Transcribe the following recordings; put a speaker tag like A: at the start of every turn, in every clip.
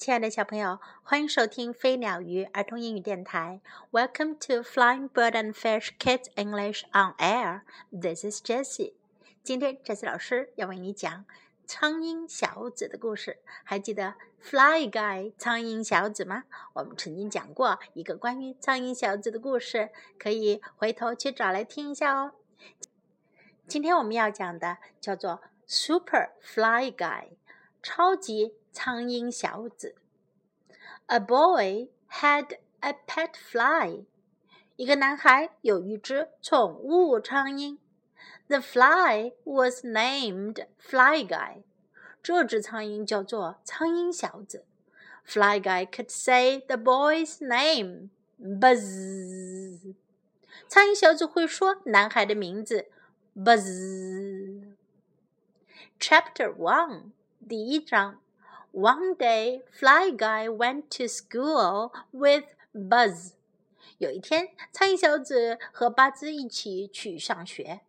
A: 亲爱的小朋友，欢迎收听飞鸟鱼儿童英语电台。Welcome to Flying Bird and Fish Kids English on Air. This is Jessie. 今天，Jessie 老师要为你讲苍蝇小子的故事。还记得 Fly Guy 苍蝇小子吗？我们曾经讲过一个关于苍蝇小子的故事，可以回头去找来听一下哦。今天我们要讲的叫做 Super Fly Guy，超级。苍蝇小子。A boy had a pet fly。一个男孩有一只宠物苍蝇。The fly was named Fly Guy。这只苍蝇叫做苍蝇小子。Fly Guy could say the boy's name. Buzz。苍蝇小子会说男孩的名字。Buzz。Chapter One， 第一章。one day, Fly Guy went to school with Buzz. 有一天，苍蝇小子和巴兹一起去上学。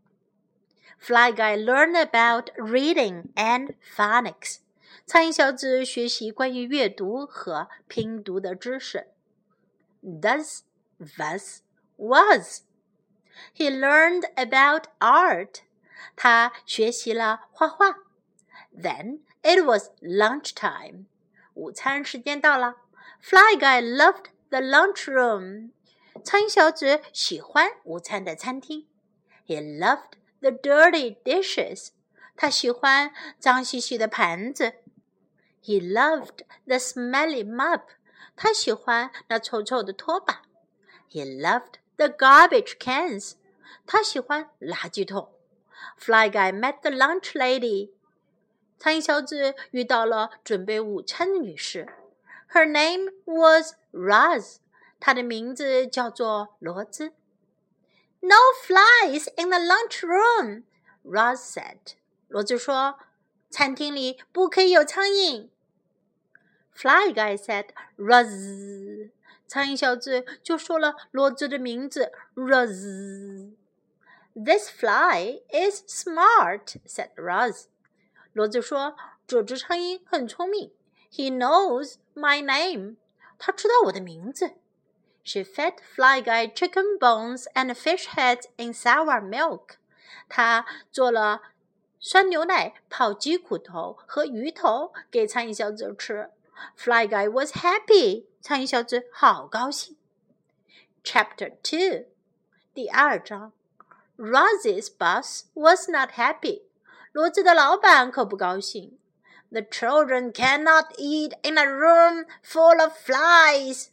A: Fly Guy learned about reading and phonics. 苍蝇小子学习关于阅读和拼读的知识。Does, was, was. He learned about art. 他学习了画画。 Then it was lunch time. 午餐时间到了。Fly Guy loved the lunchroom. 苍蝇小子喜欢午餐的餐厅。He loved the dirty dishes. 他喜欢脏兮兮的盘子。He loved the smelly mop. 他喜欢那臭臭的拖把。He loved the garbage cans. 他喜欢垃圾桶。Fly Guy met the lunch lady. 苍蝇小子遇到了准备午餐的女士，Her name was Roz，她的名字叫做罗兹。No flies in the lunch room，Roz said。罗兹说，餐厅里不可以有苍蝇。Fly guy said Roz，苍蝇小子就说了罗兹的名字 Roz。This fly is smart，said Roz。骡子说：“这只苍蝇很聪明。He knows my name。他知道我的名字。” She fed Fly Guy chicken bones and fish heads in sour milk。她做了酸牛奶泡鸡骨头和鱼头给苍蝇小子吃。Fly Guy was happy。苍蝇小子好高兴。Chapter Two，第二章。Rosie's boss was not happy。罗兹的老板可不高兴。The children cannot eat in a room full of flies。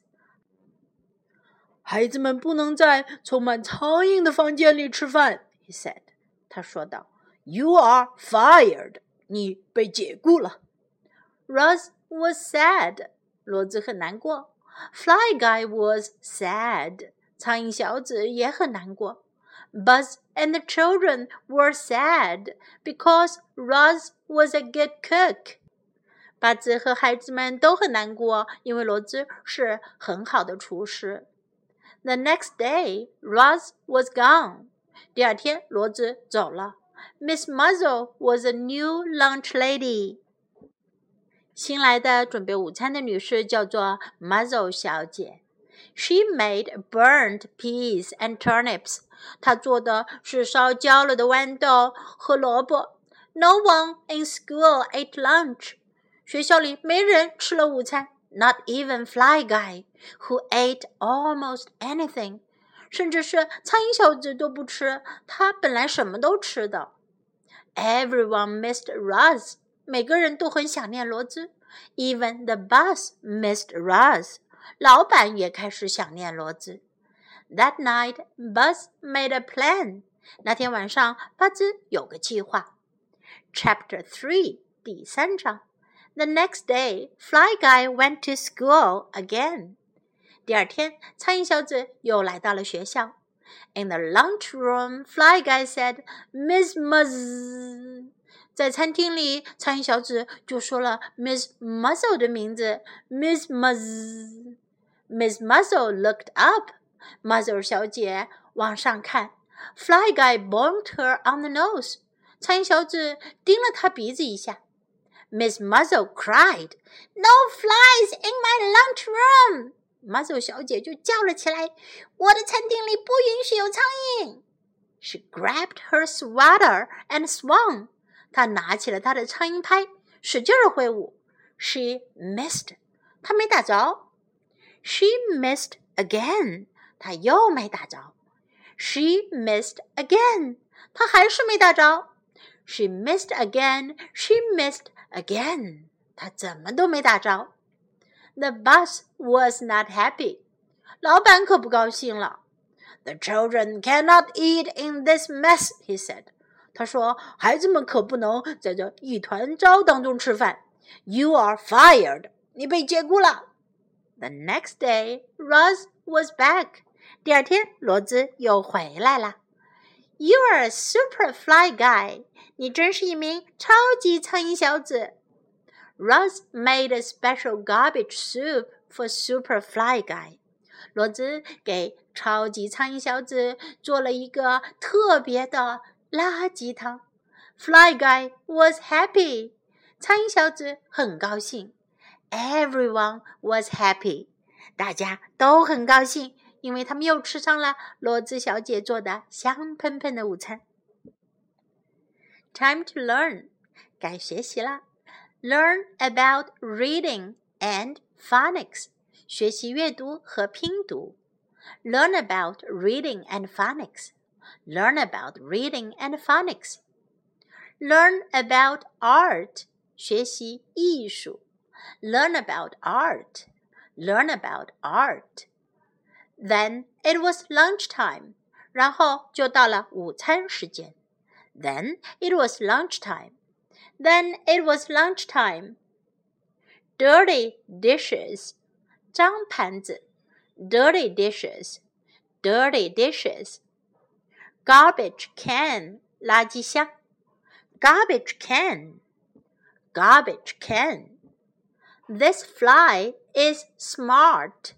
A: 孩子们不能在充满苍蝇的房间里吃饭。He said，他说道。You are fired，你被解雇了。Roz was sad，骡子很难过。Fly guy was sad，苍蝇小子也很难过。Buzz and the children were sad because Roz was a good cook. 巴兹和孩子们都很难过，因为罗兹是很好的厨师。The next day, Roz was gone. 第二天，罗兹走了。Miss Muzzle was a new lunch lady. 新来的准备午餐的女士叫做 Muzzle 小姐。 She made burnt peas and turnips. 她做的是烧焦了的豌豆和萝卜。No one in school ate lunch. 学校里没人吃了午餐。Not even Fly Guy, who ate almost anything. 甚至是苍蝇小子都不吃，他本来什么都吃的。Everyone missed Roz. 每个人都很想念罗兹。Even the boss missed Roz. 老板也开始想念罗兹。That night, Buzz made a plan. 那天晚上，巴兹有个计划。Chapter Three，第三章。The next day, Fly Guy went to school again. 第二天，苍蝇小子又来到了学校。In the lunchroom, Fly Guy said, "Miss Muzz." 在餐厅里，苍蝇小子就说了 Miss Muzzle 的名字，Miss Muzz。Miss Muzzle looked up. Muzzle 小姐往上看，Fly Guy bonked her on the nose。苍蝇小子叮了她鼻子一下。 Miss Muzzle cried, "No flies in my lunch room!" Muzzle 小姐就叫了起来：“我的餐厅里不允许有苍蝇。” She grabbed her swatter and swung. 她拿起了她的苍蝇拍，使劲儿挥舞。She missed. 她没打着。She missed again. 她又没打着。She missed again. 她还是没打着。She missed again. She missed again. 她怎么都没打着。The boss was not happy. 老板可不高兴了。The children cannot eat in this mess, he said. 他说：“孩子们可不能在这一团糟当中吃饭。”You are fired. 你被解雇了。The next day, Roz was back. 第二天，罗兹又回来了。You are a super fly guy. 你真是一名超级苍蝇小子。Roz made a special garbage soup for super fly guy. 罗兹给超级苍蝇小子做了一个特别的垃圾汤。Fly guy was happy. 苍蝇小子很高兴。Everyone was happy. 大家都很高兴，因为他们又吃上了罗兹小姐做的香喷喷的午餐。Time to learn，该学习了。Learn about reading and phonics，学习阅读和拼读。Learn about reading and phonics. Learn about reading and phonics. Learn about art. 学习艺术。Learn about art. Learn about art. Then it was lunchtime. 然后就到了午餐时间。Then it was lunchtime. Then it was lunchtime. Dirty dishes. 脏盘子。dirty dishes, dirty dishes. Garbage can, 垃圾箱，garbage can, garbage can. This fly is smart.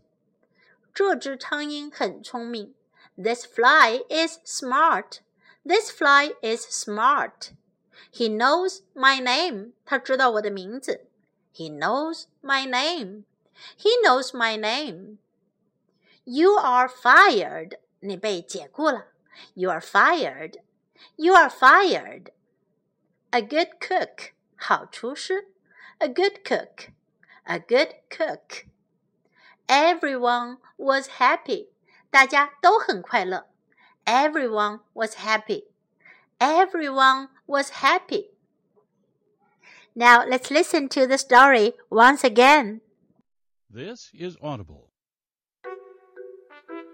A: 这只苍蝇很聪明。This fly is smart. This fly is smart. He knows my name. 他知道我的名字。He knows my name. He knows my name. You are fired. 你被解雇了。 You are fired. You are fired. A good cook. 好厨师。A good cook. A good cook. Everyone was happy. 大家都很快乐。Everyone was happy. Everyone was happy. Now let's listen to the story once again.
B: This is Audible.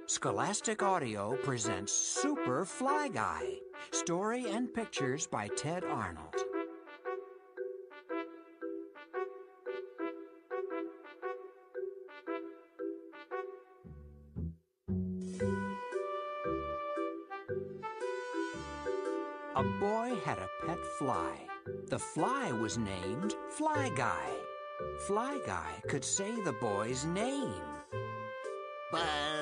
C: Scholastic Audio presents Super Fly Guy. Story and pictures by Tedd Arnold. A boy had a pet fly. The fly was named Fly Guy. Fly Guy could say the boy's name. Buzz.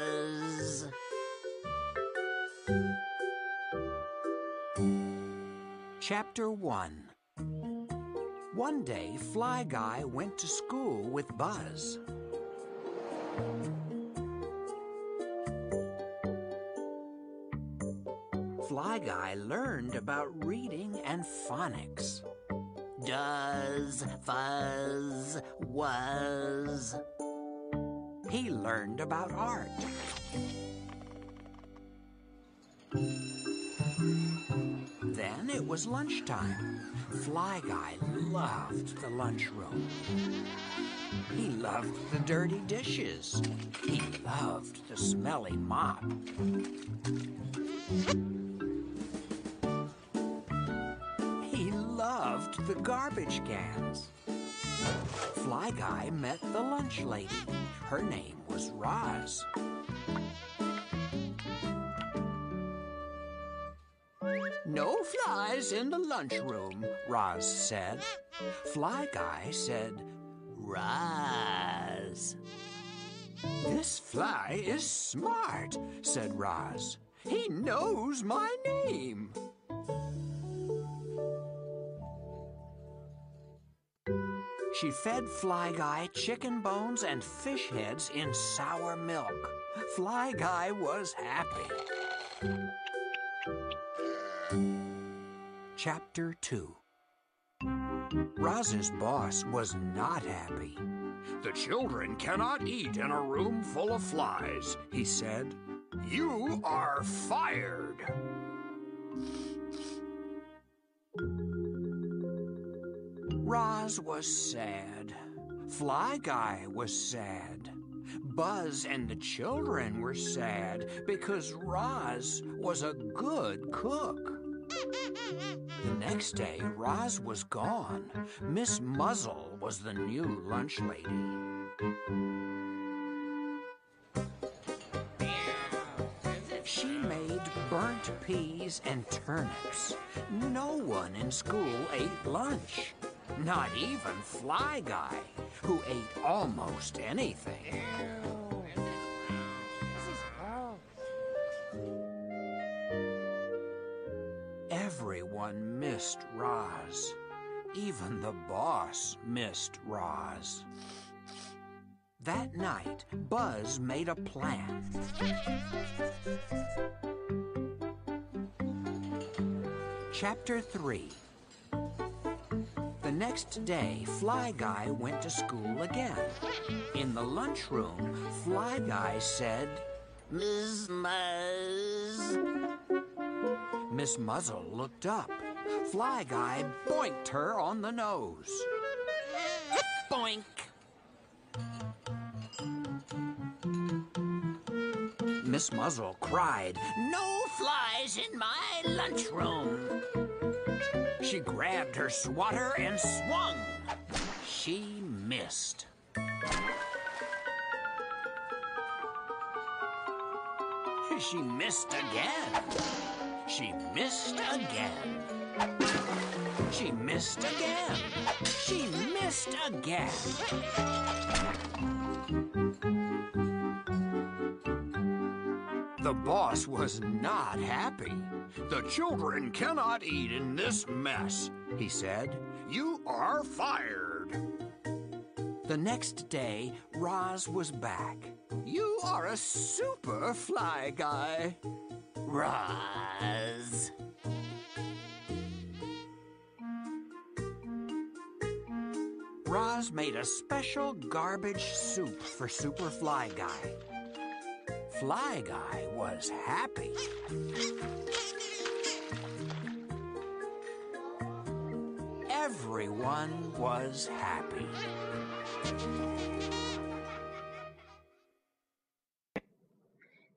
C: Chapter 1 One day, Fly Guy went to school with Buzz. Fly Guy learned about reading and phonics. Does, fuzz, was. He learned about art. Then it was lunchtime. Fly Guy loved the lunchroom. He loved the dirty dishes. He loved the smelly mop. He loved the garbage cans. Fly Guy met the lunch lady. Her name was Roz. No flies in the lunchroom, Roz said. Fly Guy said, Roz. This fly is smart, said Roz. He knows my name. She fed Fly Guy chicken bones and fish heads in sour milk. Fly Guy was happy. Chapter 2 Roz's boss was not happy.
D: The children cannot eat in a room full of flies, he said. You are fired.
C: Roz was sad. Fly Guy was sad. Buzz and the children were sad because Roz was a good cook. The next day, Roz was gone. Miss Muzzle was the new lunch lady. She made burnt peas and turnips. No one in school ate lunch. Not even Fly Guy, who ate almost anything. Missed Roz. Even the boss missed Roz. That night, Buzz made a plan. Chapter 3 The next day, Fly Guy went to school again. In the lunchroom, Fly Guy said, Miss Muzz. Miss Muzzle looked up. Fly Guy boinked her on the nose. Boink! Miss Muzzle cried, No flies in my lunchroom! She grabbed her swatter and swung. She missed. She missed again. She missed again. She missed again. She missed again.
D: The boss was not happy. The children cannot eat in this mess, he said. You are fired.
C: The next day, Roz was back. You are a super fly guy. Roz. Roz made a special garbage soup for Super Fly Guy. Fly Guy was happy. Everyone was happy.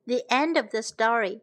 A: The end of the story.